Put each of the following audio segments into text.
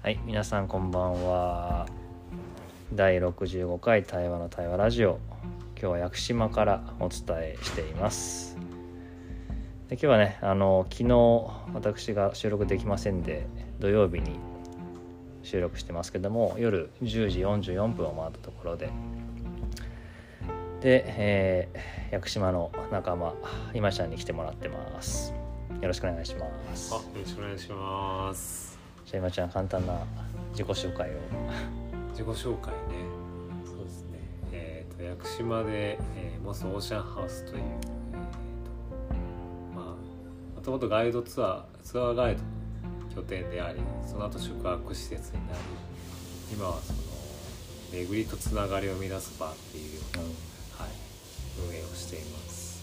はい皆さんこんばんは。第65回対話の対話ラジオ。今日は屋久島からお伝えしています。で今日はねあの昨日私が収録できませんで土曜日に収録してますけども夜10時44分を回ったところで。で、えー、屋久島の仲間今ちゃんに来てもらってます。よろしくお願いします。あ、よろしくお願いします。じゃあ今ちゃん簡単な自己紹介を自己紹介ね。そうですね。えっ、と屋久島で、えーモスオーシャンハウスという、えーとまあもともとガイドツアーツアーガイドの拠点であり、その後宿泊施設になり、今はその巡りとつながりを生み出す場っていうような、はい、運営をしています。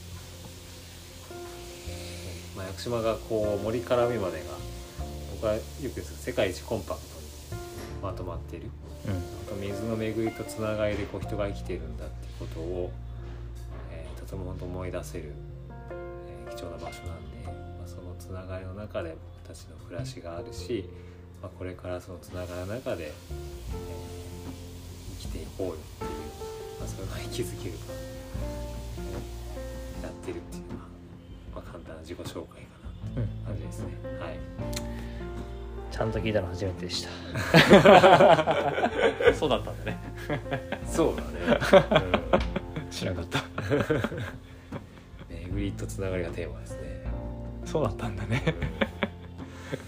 まあ、屋久島がこう森から海までが僕はよく言うんですけど世界一コンパクトにまとまっている。うん。水の巡りとつながりでこう人が生きているんだっていうことを、えーとても思い出せる、えー貴重な場所なんで、まあ、そのつながりの中で僕たちの暮らしがあるし、まあ、これからそのつながりの中で、えー生きていこうよっていう、まあ、それが気づけるか、やってるっていうのは、まあ、簡単な自己紹介かなってうん感じですね。はいちゃんと聞いたの初めてでした。そうだったんだね。そうだね、知らなかった。うん、巡りとつながりがテーマですね。そうだったんだね。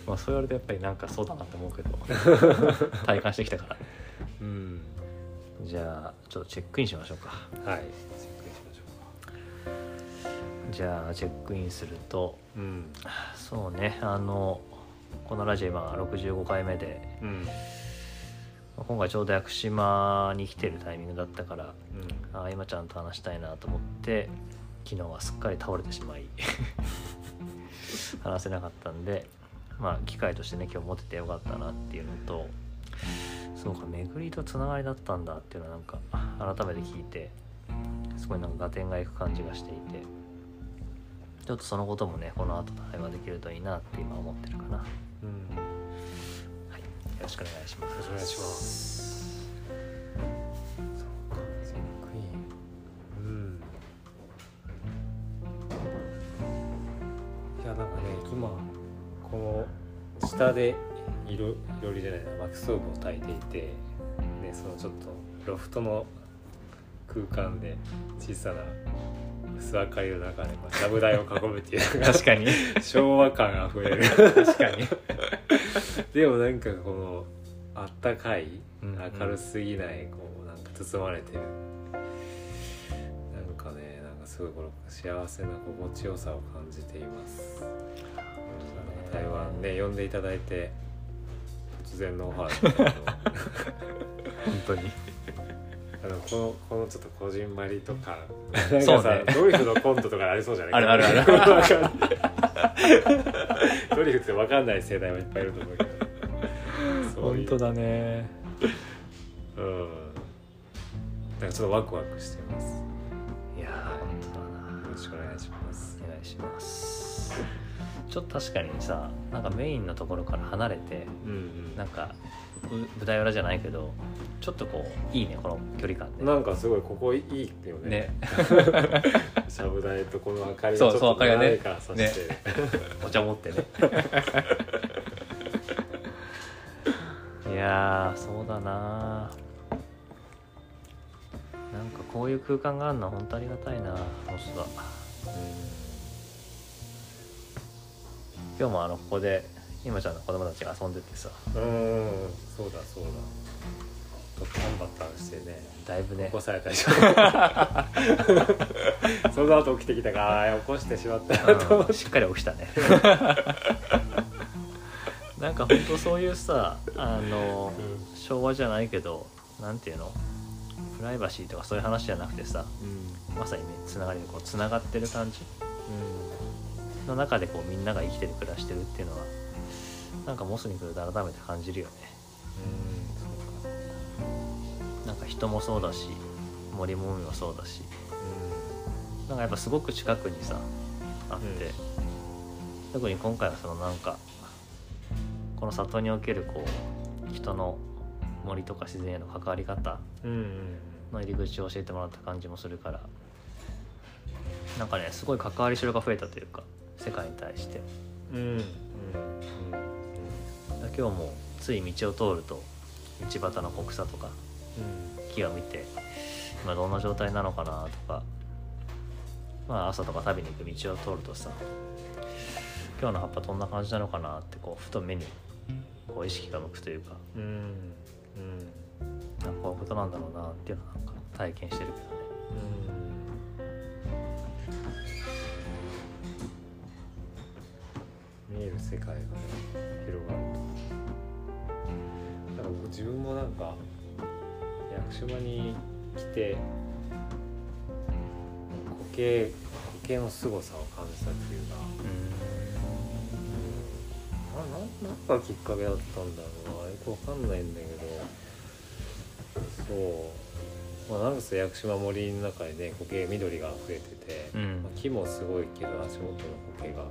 まあそう言われるとやっぱりなんかそうだなと思うけど。体感してきたから。うん。じゃあちょっとチェックインしましょうか。はい、チェックしましょじゃあチェックインすると。う。うん、そうねあのこのラジオ今65回目でうん、今回ちょうど屋久島に来てるタイミングだったからうん、ああ今ちゃんと話したいなと思って昨日はすっかり倒れてしまい 話せなかったんでまあ機会としてね今日持っててよかったなっていうのとそうか巡りとつながりだったんだっていうのはなんか改めて聞いてすごいなんか合点がいく感じがしていてちょっとそのこともねこの後対話できるといいなって今思ってるかな、はい、うん、よよろしくお願いしますろしくお願いします。そうか、チェックイン。うん。いや、なんかね、今。この下で。色、いろりじゃないな、薪ストーブを焚いていて。ね、そのちょっとロフトの空間で小さな薄明かりの中で、まあ、ちゃぶ台を囲むっていう確かに。昭和感あふれる。確かに。でもなんかこのあったかい明るすぎないこうなんか包まれてる。なんかねなんかすごいこの幸せな心地よさを感じています、うん、台湾ね呼んでいただいて突然のオファーで本当にあのこのこのちょっとこじんまりとかなんそうね。かさ、ドリフのコントとかありそうじゃない？あるあるある。ドリフ。って分かんない世代もいっぱいいると思うけど。そういう。だね。うん。なんかちょっとワクワクしてます。いやー本当だな。よろしくお願いします。お願いします。ちょっと確かにさなんかメインのところから離れてうんうん。なんかう舞台裏じゃないけどちょっとこういいねこの距離感で。なんかすごいここいいよね。ね。しゃぶ台とこの明かりそうがちょっとそう明かりがね。誰かさして、お茶持ってね。いやーそうだな。なんかこういう空間があるのは本当ありがたいなモスだ今日もあのここで今ちゃんの子供たちが遊んでてさ。うんうんそうだそうだ。とっかんバッターしてね。だいぶね。起こされたでしょ その後起きてきたから起こしてしまったなと思って。うん。しっかり起きたね。なんか本当そういうさあの、昭和じゃないけどなんていうの？プライバシーとかそういう話じゃなくてさうん。まさにねつながりでこうつながってる感じの中でこうみんなが生きてる暮らしてるっていうのはなんかモスに来ると改めて感じるよね。なんか人もそうだし森も海もそうだし。なんかやっぱすごく近くにさあって、特に今回はそのなんかこの里におけるこう人の森とか自然への関わり方うんうんの入り口を教えてもらった感じもするからなんかねすごい関わりしろが増えたというか世界に対して。うんうんうん今日もつい道を通ると道端の草とか木を見て今どんな状態なのかなとかまあ朝とか食べに行く道を通るとさ今日の葉っぱどんな感じなのかなってこうふと目にこう意識が向くというかうん。うん。あこういうことなんだろうなっていうのはなんか体験してるけどね。見える世界がね自分もなんか屋久島に来て苔苔の凄さを感じたっていうか。あなんなんかきっかけだったんだろうな。よくわかんないんだけど。そう。まあなんせ屋久島森の中にね苔緑が溢れてて、うん。まあ木もすごいけど足元の苔が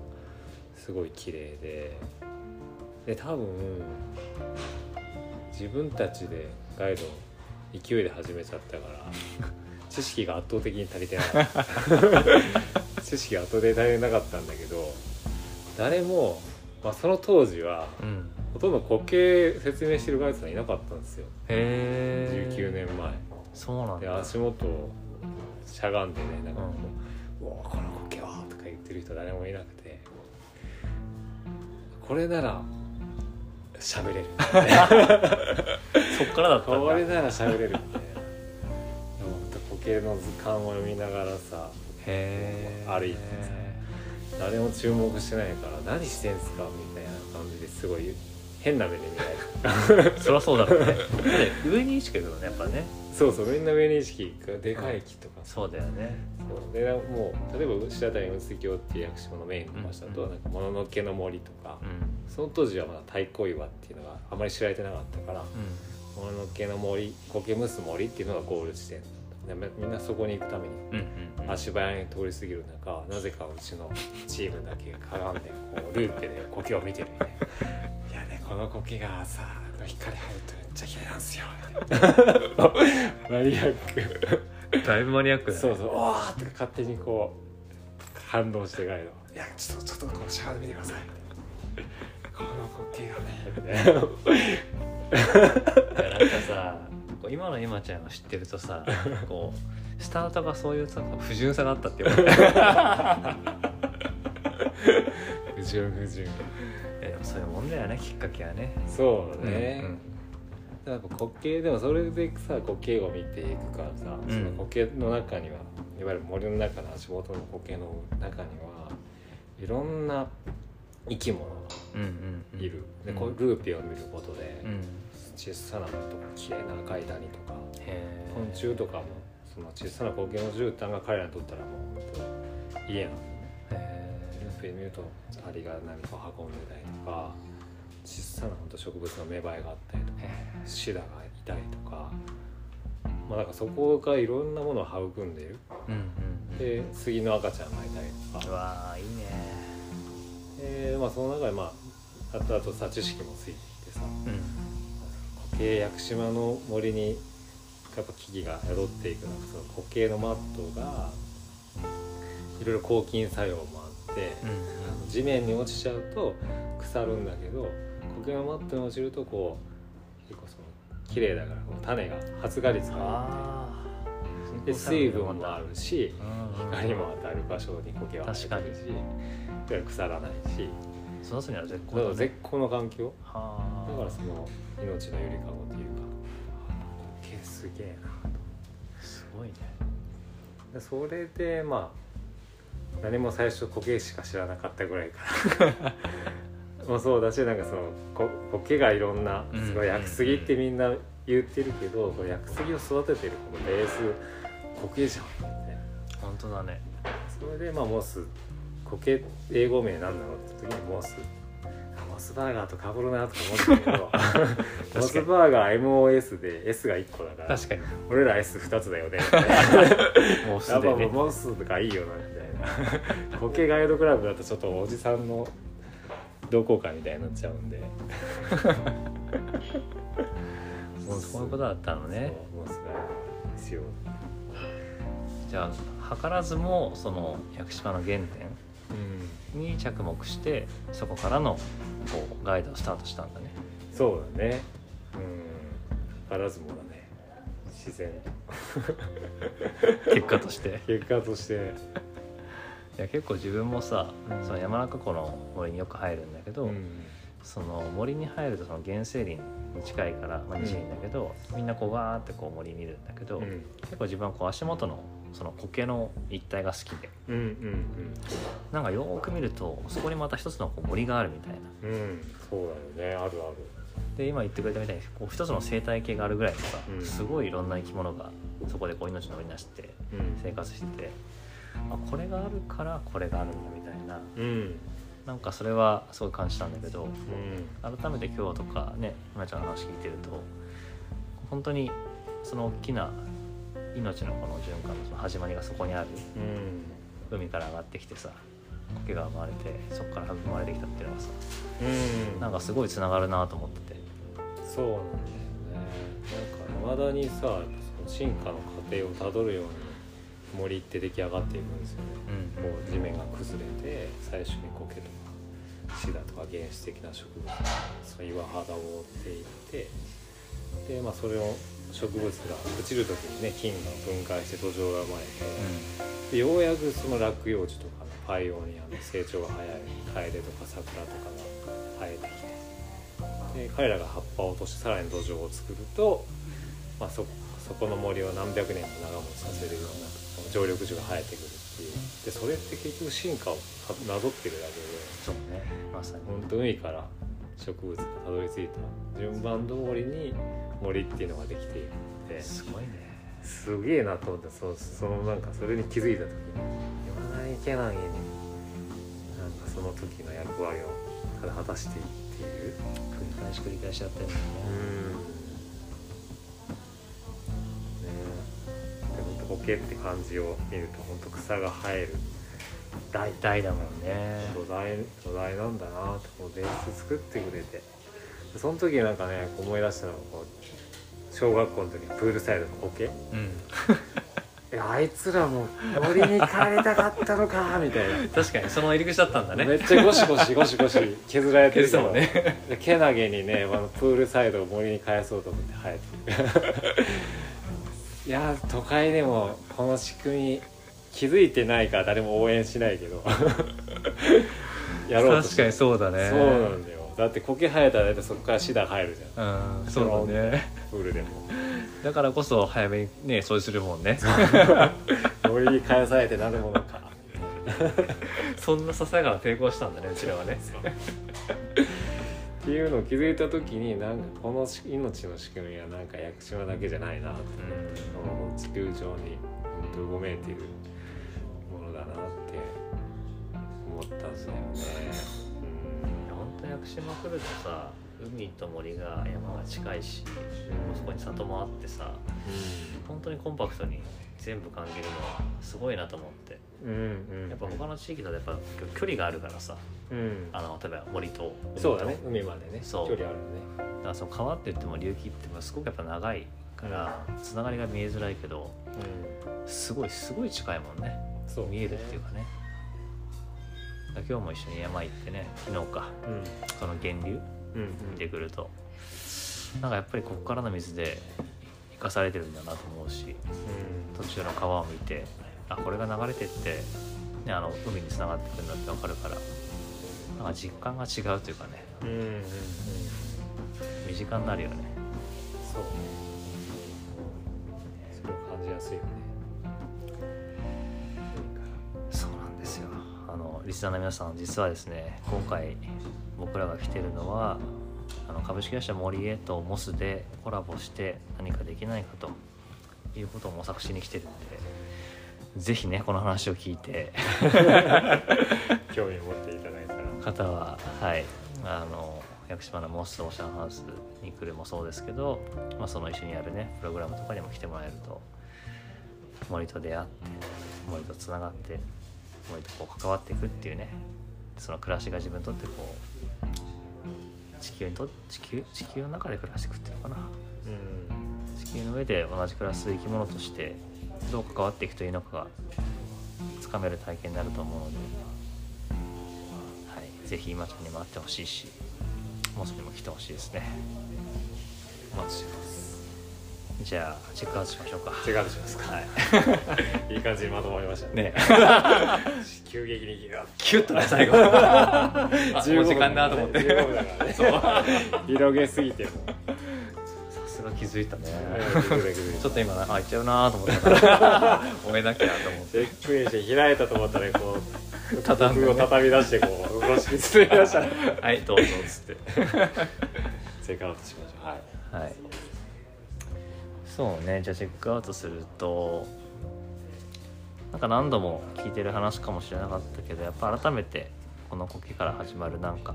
すごい綺麗で。で多分自分たちでガイド勢いで始めちゃったから 知識が圧倒的に足りてなかった。知識が圧倒的に足りてなかったんだけど誰も、まあ、その当時はうん、うん、ほとんど苔説明してるガイドさんいなかったんですよ。へえ19年前。でそうなんだ。足元をしゃがんでねなんかこう「うわこの苔は」とか言ってる人誰もいなくて。これなら喋れる。そっからだったんだ。これなら喋れるみたいなでも苔の図鑑を読みながらさへえ歩いて誰も注目してないから何してんすかみたいな感じですごい変な目で見られる。そりゃそうだろうね。で上に意識がいくのねやっぱね。そうそうみんな上に意識。がでかい木とかさ。そうだよね。そう。でもう例えば白谷雲水峡っていう屋久島のメインの場所だと、うん。なんかもののけの森とか、うんその当時はまだ太鼓岩っていうのがあまり知られてなかったからもののけの森苔むす森っていうのがゴール地点でみみんなそこに行くためにうんうんうん。足早に通り過ぎる中なぜかうちのチームだけがかがんでこうルーペで苔を見てるみたいな。いやねこの苔がさ光入るとめっちゃ綺麗なんですよマニアックだいぶマニアックだね。そうそう「おー!」って勝手にこう反応してガイド「いやちょっとちょっとこうしゃがんでみてください」この苔がねみたいないやなんかさこう今の今ちゃんを知ってるとさ こうスタートがそういうさ不純さがあったって言われて不純不純。えでもそういうもんだよね。きっかけはねそうね、うんやっぱ苔でもそれでさ苔を見ていくからさ、うん。その苔の中にはいわゆる森の中の足元の苔の中にはいろんな生き物がうんうんうん。いる、でうん。こうルーペを見ることで、うん。小さなのとか綺麗な赤い谷とかへ昆虫とかもその小さな苔の絨毯が彼らにとったらもう家なのえルーペ見るとアリが何かを運んでたりとか小さな本当植物の芽生えがあったりとかシダがいたりとかまあだからそこがいろんなものを育んでいる。で杉の赤ちゃんがいたりとうかわーいいねで、まあ、その中でまああとあとさ知識もついてきてさ。うん。苔屋久島の森にやっぱ木々が宿っていく中その苔のマットがいろいろ抗菌作用もあって、うん地面に落ちちゃうと腐るんだけど苔のマットに落ちるとこう結構その綺麗だからこう種が発芽率がで水分もあるし光も当たる場所に苔は生えてるし腐らないし育つには絶好だね。絶好の環境。はあ。だからその命のゆりかごというか。苔すげえな。すごいね。でそれでまあ何も最初苔しか知らなかったぐらいから。もそうだしなんかそのこ苔がいろんなうんすごい薬杉ってみんな言ってるけど、これ薬杉を育ててるこのベース苔じゃんみたいな本当だね。それでまあモス苔英語名なんだろうって時にモス。あモスバーガーとかぶるなとか思ったけど モスバーガー MOS で S が1個だから確かに。俺ら S2 つだよね。みたいなもうすやっぱモスとかいいよなみたいな。苔ガイドクラブだとちょっとおじさんの同好会みたいになっちゃうんで。もうそういうことだったのね。モスがですよ。じゃあ図らずもその屋久島の原点うんに着目してそこからのこうガイドをスタートしたんだね。そうだね。うん。図らずもだね。自然。結果として。結果として。いや結構自分もさ、うん。その山中湖の森によく入るんだけど、うん。その森に入るとその原生林に近いから、まあ、西林だけど、みんなこうわーってこう森見るんだけど、うん。結構自分はこう足元のその苔の一帯が好きで。うんうんなんかよーく見るとそこにまた一つのこう森があるみたいな。うん。うんそうだよね。あるある。で今言ってくれたみたいにこう一つの生態系があるぐらいのさ、うん。すごいいろんな生き物がそこでこう命の織りなしてうん。生活してて、あこれがあるからこれがあるんだみたいな。うん。なんかそれはすごい感じたんだけどうん。改めて今日とかね今ちゃんの話聞いてると本当にその大きな命のこの循環のその始まりがそこにある。うん海から上がってきてさ苔が生まれてそこから育まれてきたっていうのがさうん。なんかすごいつながるなと思ってて。そうなんだよね。なんかいまだにさその進化の過程をたどるように森って出来上がっていくんですよね。うん。こう地面が崩れて最初に苔とかシダとか原始的な植物がその岩肌を覆っていってで、まあ、それを植物が朽ちる時にね菌が分解して土壌が生まれて、でようやくその落葉樹とかのパイオニアの成長が早いカエデとか桜とかが生えてきてで彼らが葉っぱを落としてさらに土壌を作ると、まあ、そそこの森を何百年も長持ちさせるような常緑樹が生えてくるっていう。でそれって結局進化をなぞってるだけでそうね。まさに。本当海から植物がたどり着いた順番通りに森っていうのができているのですごいね。すげえなと思ってそそのなんかそれに気づいた時に言わないけないになんかその時の役割をただ果たしているっていう。繰り返し繰り返しやってるんだよねねで本当苔って感じを見ると本当草が生える大体だもんね。土台土台なんだなってこうベース作ってくれて。でその時なんかね思い出したのがこう小学校の時にプールサイドの苔うん。えあいつらも森に帰りたかったのかみたいな。確かにその入り口だったんだね。めっちゃゴシゴシゴシゴシ削られてる削ってたもんね。でけなげにねあのプールサイドを森に返そうと思って生えて。る いやー都会でもこの仕組み気づいてないから誰も応援しないけど。やろうと確かにそうだね。そうなんだよ。だって苔生えたら大体そこからシダ生えるじゃん。うんそうだね。プールでも。だからこそ早めにね掃除するもんね。森に返されてなるものか。そんなささやかな抵抗したんだねうちらはね。っていうのを気づいた時になんかこのし命の仕組みはなんか屋久島だけじゃないなってこの地球上に本当うごめいている思ったんだよね。本当屋久島来るとさ海と森が山が近いしそこに里もあってさ本当にコンパクトに全部感じるのはすごいなと思って。うんうんうん、やっぱ他の地域だとやっぱ距離があるからさ。うん。あの例えば森とそうだね。海までね。そう。距離あるね。だからその川って言っても流域ってすごくやっぱ長いからつながりが見えづらいけどすごいすごい近いもんね。うん、そう見えるっていうかね今日も一緒に山行ってね昨日かうんその源流うん。うん見てくるとなんかやっぱりここからの水で生かされてるんだなと思うし途中の川を見てあこれが流れてって、ね、あの海につながってくるんだって分かるからなんか実感が違うというかねうんうんうん。うん身近になるよね。そう。ね。それを感じやすいよね。リスナーの皆さん実はですね今回僕らが来てるのはあの株式会社森へとモスでコラボして何かできないかということを模索しに来てるんでぜひねこの話を聞いて興味を持っていただいたら。方ははいあの屋久島のモスオーシャンハウスに来るもそうですけど、まあ、その一緒にやるねプログラムとかにも来てもらえると森と出会って森とつながって森とこう関わっていくっていうね。その暮らしが自分にとってこう地球にと地球地球の中で暮らしていくっていうのかな。うん。地球の上で同じ暮らす生き物としてどう関わっていくというのかがつかめる体験になると思うので、はい、ぜひ今ちゃんにも会ってほしいしモスにも来てほしいですね。お待ちしてじゃあチェックアウトしましょうか。違うしますか。はい。いい感じにまとまりました。ね。ね 急激にキュッとね最後。あもう時間だと思って。15分だからね。そう。広げすぎても。さすが気づいたね。ちちょっと今なあいっちゃうなと思ったから。終えなきゃと思って。チェックインして開いたと思ったらこう畳を畳み出してこう風呂敷作り出したらはいどうぞっつって。チェックアウトしましょう。はい。はいそうねじゃあチェックアウトするとなんか何度も聞いてる話かもしれなかったけどやっぱ改めてこの苔から始まるなんか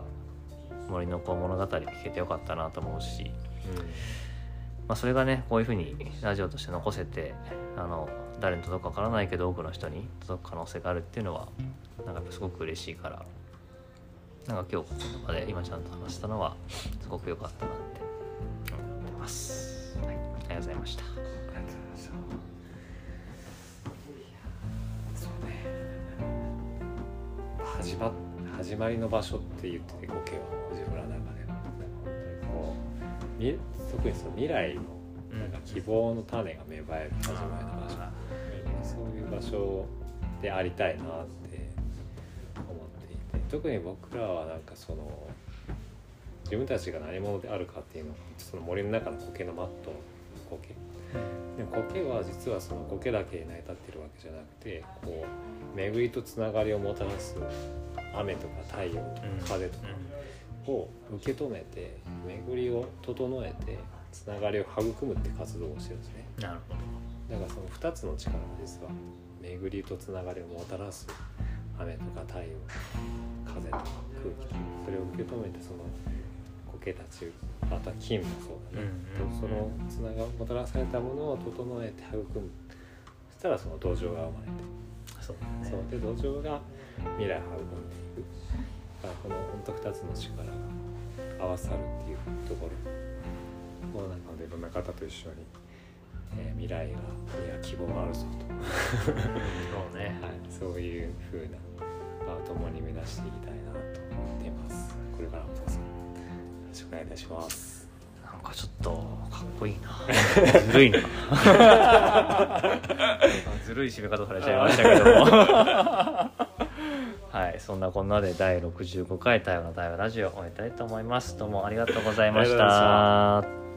森のこう物語聞けてよかったなと思うし、まあ、それがねこういうふうにラジオとして残せてあの誰に届くかわからないけど多くの人に届く可能性があるっていうのはなんかすごく嬉しいからなんか今日この場で今ちゃんと話したのはすごく良かったなって思ってます。ありがとうございました。ありがとうございましたそうね始ま始まりの場所って言ってて苔は藤村の中ではこう特にその未来のなんか希望の種が芽生える始まりの場所、そういう場所でありたいなって思っていて特に僕らはなんかその自分たちが何者であるかっていうのをその森の中の苔のマット苔。でも苔は実はその苔だけに成り立ってるわけじゃなくてこう巡りとつながりをもたらす雨とか太陽とか風とかを受け止めて巡りを整えてつながりを育むって活動をしてるんですね。なるほど。だからその2つの力が実は巡りとつながりをもたらす雨とか太陽風とか空気とかそれを受け止めてその苔たちあとは菌もそうだね、うんそのつながもたらされたものを整えて育む。そしたらその土壌が生まれて。そうだね。そう。で土壌が未来を育んでいくだからこの本当2つの力が合わさるっていうところもうなんかいろんな方と一緒に、えー未来がいや希望があるぞと、そうね。はい、そういう風な場を共に目指していきたいなと思っています。これからもしくお願いいたしますなんかちょっとかっこいいな。ずるいな。ずるい締め方されちゃいましたけども。はい、そんなこんなで第65回対話の対話ラジオを終えたいと思います。どうもありがとうございました。